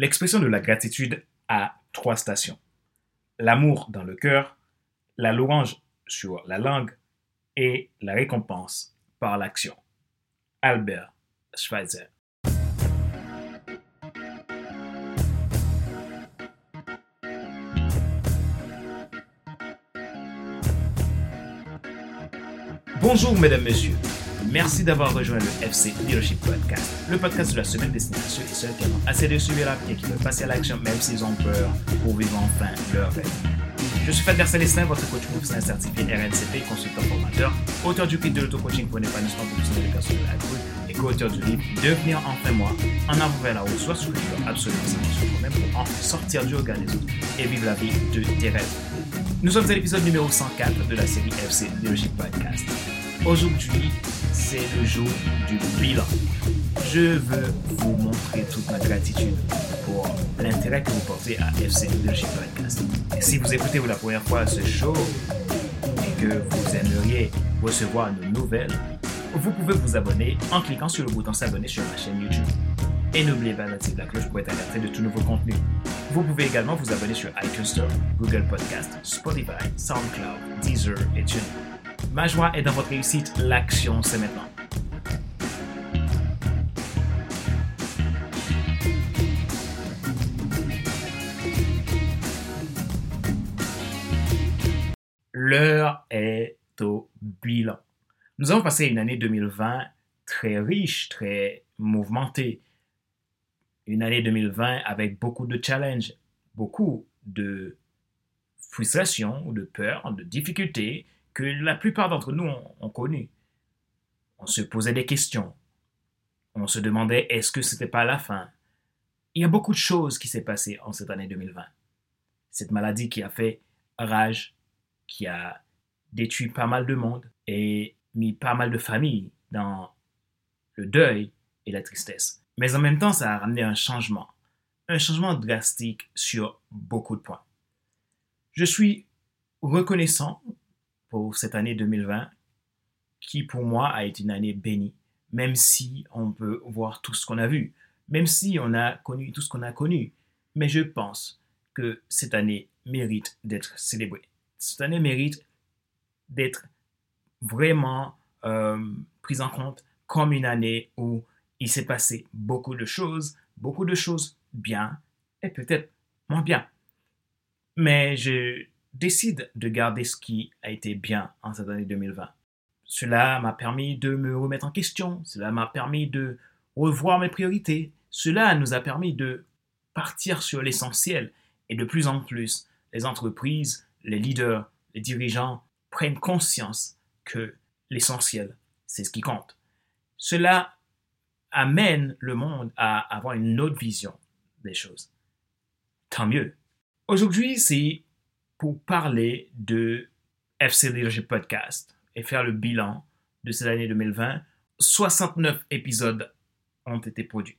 L'expression de la gratitude a trois stations. L'amour dans le cœur, la louange sur la langue et la récompense par l'action. Albert Schweitzer. Bonjour mesdames, messieurs. Merci d'avoir rejoint le FC Leadership Podcast, le podcast de la semaine destiné à ceux et celles qui ont assez de suivre la et qui veulent passer à l'action même s'ils ont peur pour vivre enfin leur rêve. Je suis Fadler Célestin, votre coach professionnel certifié RNCP, consultant formateur, auteur du kit de l'auto-coaching pour un épanouissement professionnel des personnes de la groupe et co-auteur du livre Devenir enfin moi, en avant vers la haut, soit sous le absolument sur toi-même pour en sortir du regard des autres et vivre la vie de tes rêves. Nous sommes à l'épisode numéro 104 de la série FC Leadership Podcast. Aujourd'hui, c'est le jour du bilan. Je veux vous montrer toute ma gratitude pour l'intérêt que vous portez à FC Leadership Podcast. Et si vous écoutez pour la première fois ce show et que vous aimeriez recevoir nos nouvelles, vous pouvez vous abonner en cliquant sur le bouton s'abonner sur ma chaîne YouTube. Et n'oubliez pas d'activer la cloche pour être alerté de tout nouveau contenu. Vous pouvez également vous abonner sur iTunes Google Podcast, Spotify, SoundCloud, Deezer et TuneIn. Ma joie est dans votre réussite. L'action, c'est maintenant. L'heure est au bilan. Nous avons passé une année 2020 très riche, très mouvementée. Une année 2020 avec beaucoup de challenges, beaucoup de frustration, de peur, de difficultés, que la plupart d'entre nous ont, connu. On se posait des questions. On se demandait est-ce que c'était pas la fin? Il y a beaucoup de choses qui s'est passé en cette année 2020. Cette maladie qui a fait rage, qui a détruit pas mal de monde et mis pas mal de familles dans le deuil et la tristesse. Mais en même temps, ça a ramené un changement, un changement drastique sur beaucoup de points. Je suis reconnaissant pour cette année 2020, qui pour moi a été une année bénie, même si on peut voir tout ce qu'on a vu, même si on a connu tout ce qu'on a connu. Mais je pense que cette année mérite d'être célébrée. Cette année mérite d'être vraiment euh, prise en compte comme une année où il s'est passé beaucoup de choses, beaucoup de choses bien et peut-être moins bien. Mais je décide de garder ce qui a été bien en cette année 2020. Cela m'a permis de me remettre en question, cela m'a permis de revoir mes priorités, cela nous a permis de partir sur l'essentiel et de plus en plus, les entreprises, les leaders, les dirigeants prennent conscience que l'essentiel, c'est ce qui compte. Cela amène le monde à avoir une autre vision des choses. Tant mieux. Aujourd'hui, c'est pour parler de FC Leadership Podcast et faire le bilan de cette année 2020. 69 épisodes ont été produits.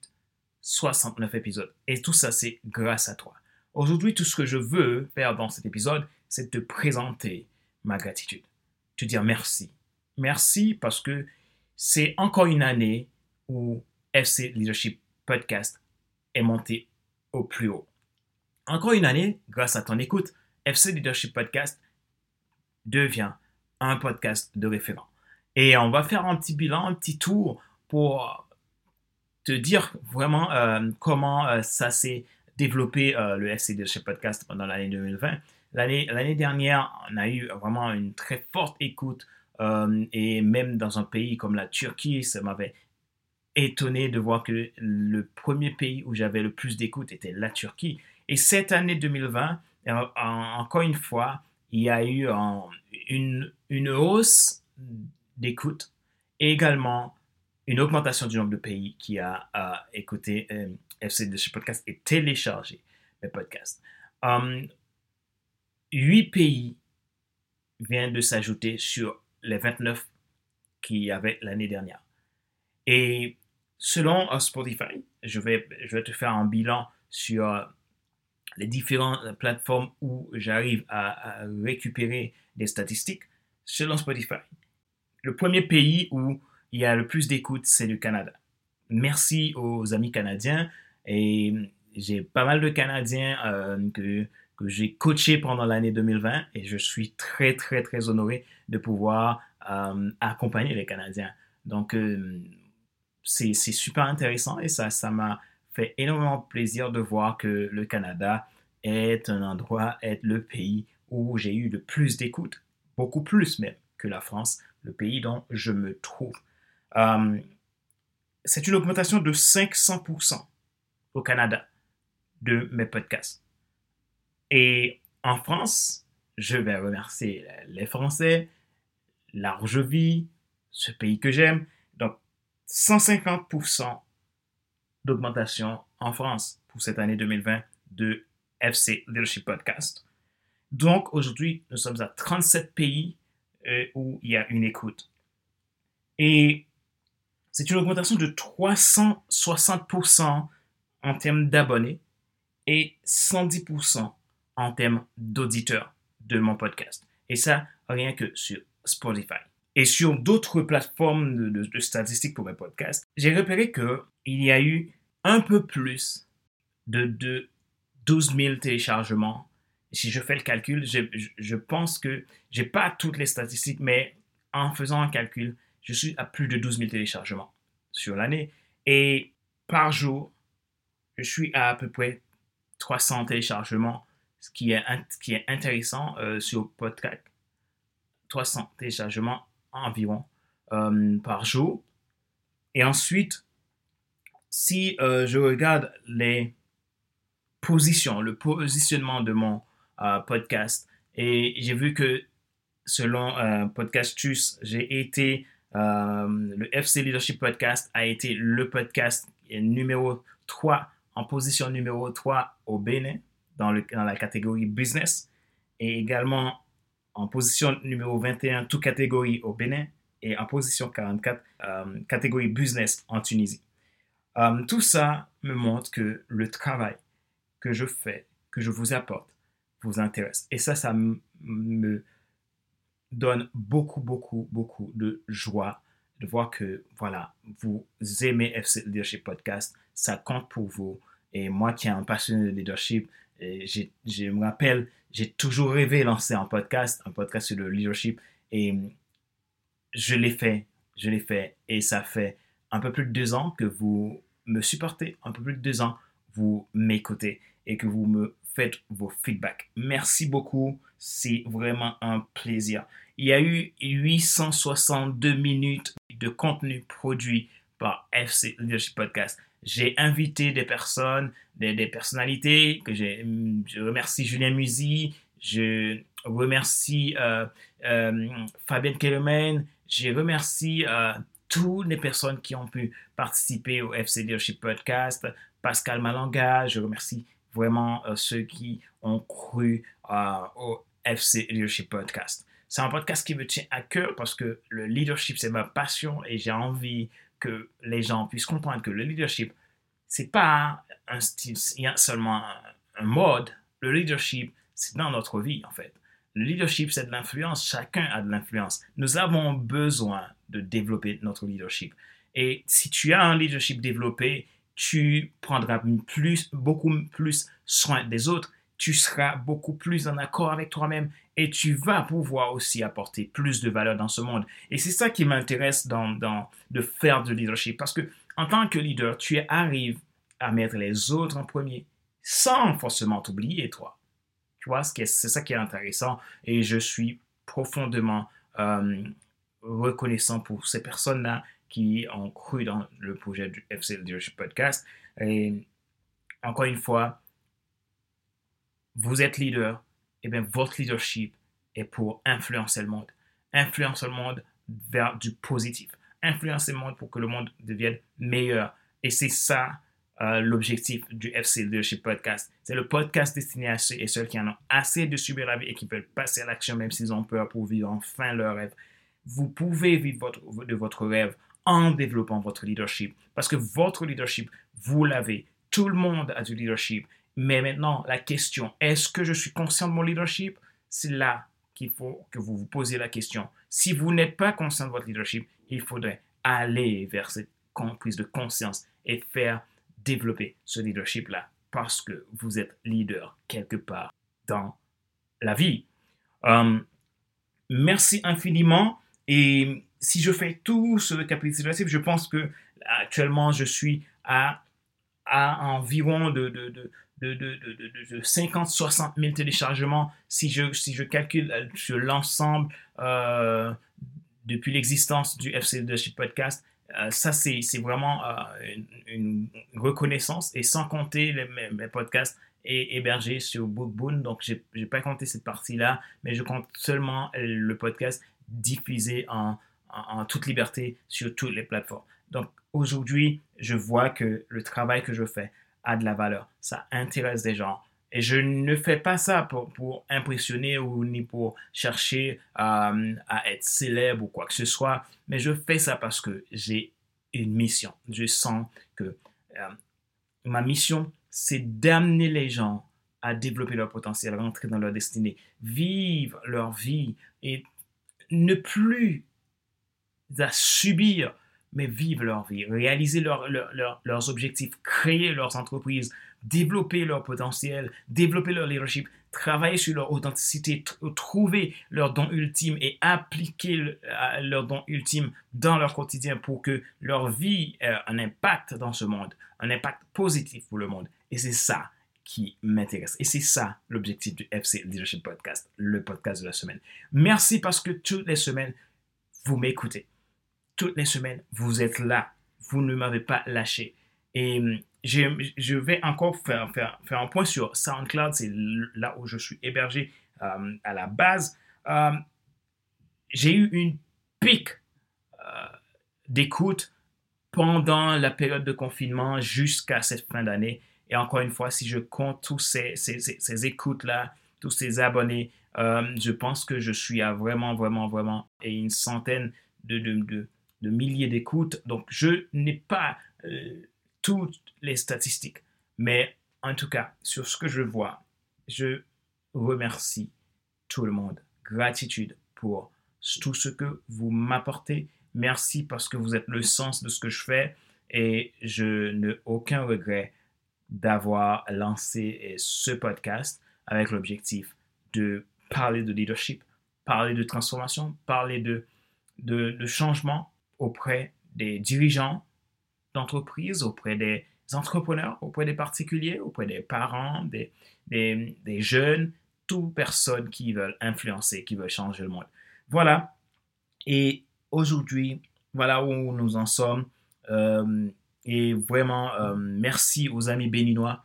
69 épisodes. Et tout ça, c'est grâce à toi. Aujourd'hui, tout ce que je veux faire dans cet épisode, c'est te présenter ma gratitude. Te dire merci. Merci parce que c'est encore une année où FC Leadership Podcast est monté au plus haut. Encore une année, grâce à ton écoute, FC Leadership Podcast devient un podcast de référent. Et on va faire un petit bilan, un petit tour pour te dire vraiment euh, comment euh, ça s'est développé euh, le FC Leadership Podcast pendant l'année 2020. L'année dernière, on a eu vraiment une très forte écoute et même dans un pays comme la Turquie, ça m'avait étonné de voir que le premier pays où j'avais le plus d'écoute était la Turquie. Et cette année 2020, encore une fois, il y a eu une, hausse d'écoute et également une augmentation du nombre de pays qui a écouté euh, FC de ce podcast et téléchargé mes podcasts. Um, huit pays viennent de s'ajouter sur les 29 qu'il y avait l'année dernière. Et selon Spotify, je vais te faire un bilan sur les différentes plateformes où j'arrive à, récupérer des statistiques selon Spotify. Le premier pays où il y a le plus d'écoute, c'est le Canada. Merci aux amis canadiens et j'ai pas mal de Canadiens euh, que, que j'ai coachés pendant l'année 2020 et je suis très, très, très honoré de pouvoir euh, accompagner les Canadiens. Donc, c'est super intéressant et ça ça m'a fait énormément plaisir de voir que le Canada est un endroit, est le pays où j'ai eu le plus d'écoute, beaucoup plus même que la France, le pays dont je me trouve. c'est une augmentation de 500% au Canada de mes podcasts. Et en France, je vais remercier les Français, large vie, ce pays que j'aime. Donc, 150% d'augmentation en France pour cette année 2020 de FC Leadership Podcast. Donc, aujourd'hui, nous sommes à 37 pays euh, où il y a une écoute. Et c'est une augmentation de 360% en termes d'abonnés et 110% en termes d'auditeurs de mon podcast. Et ça, rien que sur Spotify. Et sur d'autres plateformes de, statistiques pour mes podcasts, j'ai repéré qu'il y a eu un peu plus de, de 12 000 téléchargements. Si je fais le calcul, je, je pense que j'ai pas toutes les statistiques, mais en faisant un calcul, je suis à plus de 12 000 téléchargements sur l'année. Et par jour, je suis à à peu près 300 téléchargements, ce qui est, qui est intéressant euh, sur podcast. 300 téléchargements environ euh, par jour. Et ensuite, si euh, je regarde les positions, le positionnement de mon podcast, et j'ai vu que selon Podcastus, j'ai été, le FC Leadership Podcast a été le podcast numéro 3 en position numéro 3 au Bénin dans, dans la catégorie business et également en position numéro 21, toute catégorie au Bénin et en position 44, euh, catégorie business en Tunisie. Euh, tout ça me montre que le travail que je fais, que je vous apporte, vous intéresse. Et ça, ça me donne beaucoup, beaucoup, beaucoup de joie de voir que, voilà, vous aimez FC Leadership Podcast, ça compte pour vous. Et moi qui suis un passionné de leadership, je me rappelle, j'ai toujours rêvé de lancer un podcast, un podcast sur le leadership. Et je l'ai fait, je l'ai fait. Et ça fait un peu plus de deux ans que vous me supportez, un peu plus de deux ans, vous m'écoutez et que vous me faites vos feedbacks. Merci beaucoup, c'est vraiment un plaisir. Il y a eu 862 minutes de contenu produit par FC Leadership Podcast. J'ai invité des personnes, des, personnalités que j'ai. Je remercie Julien Musi, je remercie euh, euh, Fabien Kellerman, je remercie euh, toutes les personnes qui ont pu participer au FC Leadership Podcast, Pascal Malanga, je remercie vraiment ceux qui ont cru au FC Leadership Podcast. C'est un podcast qui me tient à cœur parce que le leadership, c'est ma passion et j'ai envie que les gens puissent comprendre que le leadership, c'est pas un style, seulement un, mode. Le leadership, c'est dans notre vie, en fait. Le leadership, c'est de l'influence. Chacun a de l'influence. Nous avons besoin de développer notre leadership. Et si tu as un leadership développé, tu prendras plus, beaucoup plus soin des autres tu seras beaucoup plus en accord avec toi-même et tu vas pouvoir aussi apporter plus de valeur dans ce monde. Et c'est ça qui m'intéresse dans, de faire du leadership parce que en tant que leader, tu arrives à mettre les autres en premier sans forcément t'oublier toi. Tu vois, c'est ça qui est intéressant et je suis profondément euh, reconnaissant pour ces personnes-là qui ont cru dans le projet du FC Leadership Podcast. Et encore une fois, vous êtes leader, et eh bien votre leadership est pour influencer le monde. Influencer le monde vers du positif. Influencer le monde pour que le monde devienne meilleur. Et c'est ça euh, l'objectif du FC Leadership Podcast. C'est le podcast destiné à ceux et celles qui en ont assez de subir la vie et qui veulent passer à l'action même s'ils ont peur pour vivre enfin leur rêve. Vous pouvez vivre de votre rêve en développant votre leadership. Parce que votre leadership, vous l'avez. Tout le monde a du leadership. Mais maintenant, la question, est-ce que je suis conscient de mon leadership? C'est là qu'il faut que vous vous posiez la question. Si vous n'êtes pas conscient de votre leadership, il faudrait aller vers cette prise de conscience et faire développer ce leadership-là parce que vous êtes leader quelque part dans la vie. Euh, merci infiniment. Et si je fais tout ce récapitulatif, je pense que actuellement je suis à, à environ de, de, de de, de, de, 50-60 000 téléchargements si je, si je calcule euh, sur l'ensemble euh, depuis l'existence du FC Leadership Podcast. Euh, ça, c'est vraiment une, reconnaissance et sans compter les, mes, podcasts hébergés sur Bookboon. Donc, je n'ai pas compté cette partie-là, mais je compte seulement le podcast diffusé en, en, toute liberté sur toutes les plateformes. Donc, aujourd'hui, je vois que le travail que je fais, a de la valeur, ça intéresse des gens. Et je ne fais pas ça pour, impressionner ou ni pour chercher euh, à être célèbre ou quoi que ce soit, mais je fais ça parce que j'ai une mission. Je sens que euh, ma mission, c'est d'amener les gens à développer leur potentiel, rentrer dans leur destinée, vivre leur vie et ne plus à subir mais vivre leur vie, réaliser leurs objectifs, créer leurs entreprises, développer leur potentiel, développer leur leadership, travailler sur leur authenticité, trouver leur don ultime et appliquer leur don ultime dans leur quotidien pour que leur vie ait un impact dans ce monde, un impact positif pour le monde. Et c'est ça qui m'intéresse. Et c'est ça l'objectif du FC Leadership Podcast, le podcast de la semaine. Merci parce que toutes les semaines, vous m'écoutez toutes les semaines, vous êtes là. Vous ne m'avez pas lâché. Et hum, je, vais encore faire, faire, faire, un point sur SoundCloud, c'est là où je suis hébergé hum, à la base. Hum, j'ai eu une pique euh, d'écoute pendant la période de confinement jusqu'à cette fin d'année. Et encore une fois, si je compte tous ces, ces, écoutes-là, tous ces abonnés, je pense que je suis à vraiment, vraiment, vraiment, et une centaine de, de, de milliers d'écoutes. Donc, je n'ai pas euh, toutes les statistiques. Mais en tout cas, sur ce que je vois, je remercie tout le monde. Gratitude pour tout ce que vous m'apportez. Merci parce que vous êtes le sens de ce que je fais et je n'ai aucun regret d'avoir lancé ce podcast avec l'objectif de parler de leadership, parler de transformation, parler de, de, de changement auprès des dirigeants d'entreprises, auprès des entrepreneurs, auprès des particuliers, auprès des parents, des, des, jeunes, toutes personnes qui veulent influencer, qui veulent changer le monde. Voilà. Et aujourd'hui, voilà où nous en sommes. Euh, et vraiment, euh, merci aux amis béninois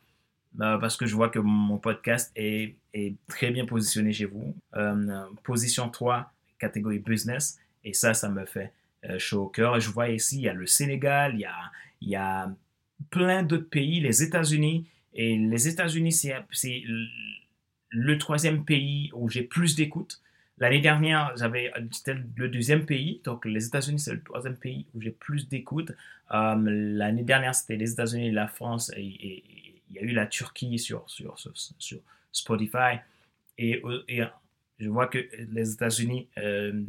euh, parce que je vois que mon podcast est, est très bien positionné chez vous. position 3, catégorie business. Et ça, ça me fait euh, chaud au cœur. Je vois ici, il y a le Sénégal, il y a, il y a plein d'autres pays, les États-Unis. Et les États-Unis, c'est le troisième pays où j'ai plus d'écoute. L'année dernière, j'avais c'était le deuxième pays, donc les États-Unis c'est le troisième pays où j'ai plus d'écoute. Euh, l'année dernière, c'était les États-Unis la France, et, il y a eu la Turquie sur, sur, sur, Spotify. Et, et, je vois que les États-Unis, euh,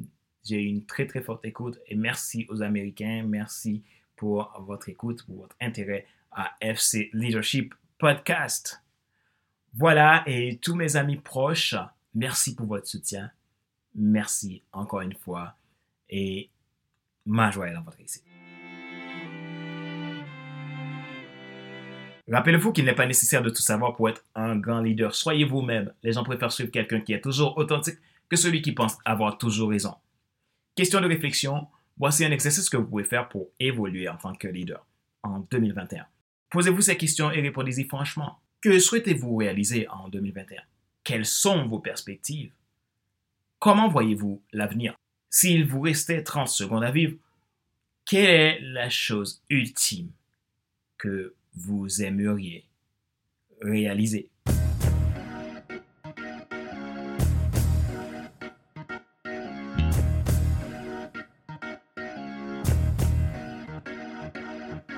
j'ai une très très forte écoute et merci aux Américains, merci pour votre écoute, pour votre intérêt à FC Leadership Podcast. Voilà, et tous mes amis proches, merci pour votre soutien. Merci encore une fois et ma joie est dans votre ici. Rappelez-vous qu'il n'est pas nécessaire de tout savoir pour être un grand leader. Soyez vous-même. Les gens préfèrent suivre quelqu'un qui est toujours authentique que celui qui pense avoir toujours raison. Question de réflexion, voici un exercice que vous pouvez faire pour évoluer en tant que leader en 2021. Posez-vous ces questions et répondez-y franchement. Que souhaitez-vous réaliser en 2021 Quelles sont vos perspectives? Comment voyez-vous l'avenir? S'il vous restait 30 secondes à vivre, quelle est la chose ultime que vous aimeriez réaliser?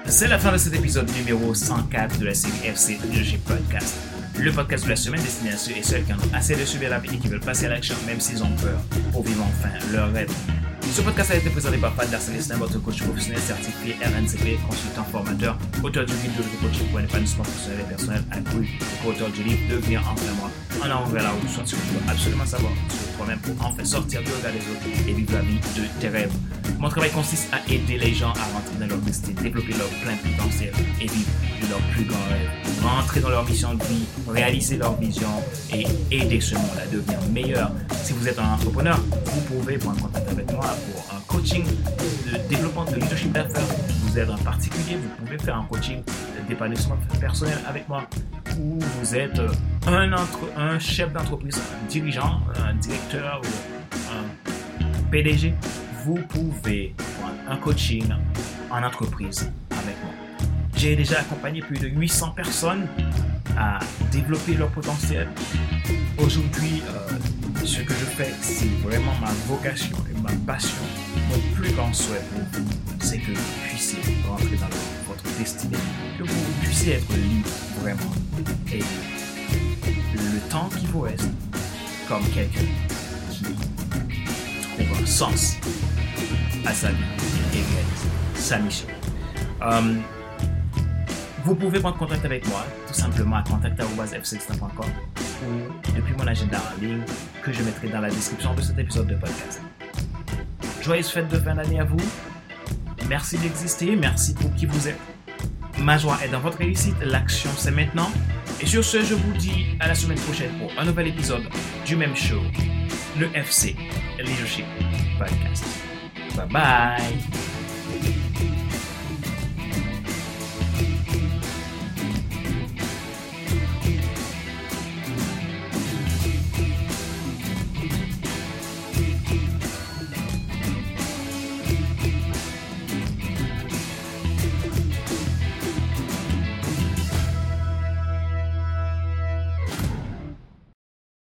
C'est la fin de cet épisode numéro 104 de la série FC Podcast. Le podcast de la semaine destiné à ceux et celles qui en ont assez de subir la vie et qui veulent passer à l'action même s'ils ont peur pour vivre enfin leur rêve. Ce podcast a été présenté par Fad Célestin, votre coach professionnel certifié RNCP, consultant formateur, auteur du livre de coaching pour un épanouissement professionnel et personnel accru, auteur du livre Devenir enfin moi, avant vers la route, soit tu dois absolument savoir sur toi-même pour enfin sortir du regard des autres et vivre la vie de tes rêves. Mon travail consiste à aider les gens à rentrer dans leur destin, développer leur plein potentiel et vivre de leur plus grand rêve. Rentrer dans leur mission de vie, réaliser leur vision et aider ce monde à devenir meilleur. Si vous êtes un entrepreneur, vous pouvez prendre contact avec moi pour un coaching de développement de leadership d'affaires. Vous êtes un particulier, vous pouvez faire un coaching d'épanouissement personnel avec moi. Ou vous êtes un, entre, un chef d'entreprise, un dirigeant, un directeur ou un PDG, vous pouvez prendre un coaching en entreprise avec moi. J'ai déjà accompagné plus de 800 personnes à développer leur potentiel. Aujourd'hui, euh, ce que je fais, c'est vraiment ma vocation et ma passion. Mon plus grand souhait pour vous, c'est que vous puissiez rentrer dans destinée, que vous puissiez être libre vraiment. Et le temps qui vous reste, comme quelqu'un qui trouve un sens à sa vie et réalise sa mission. Euh, vous pouvez prendre contact avec moi tout simplement à contact.fcextra.com ou depuis mon agenda en ligne que je mettrai dans la description de cet épisode de podcast. Joyeuse fête de fin d'année à vous. Merci d'exister, merci pour qui vous êtes. Ma joie est dans votre réussite, l'action c'est maintenant. Et sur ce, je vous dis à la semaine prochaine pour un nouvel épisode du même show, le FC Leadership Podcast. Bye bye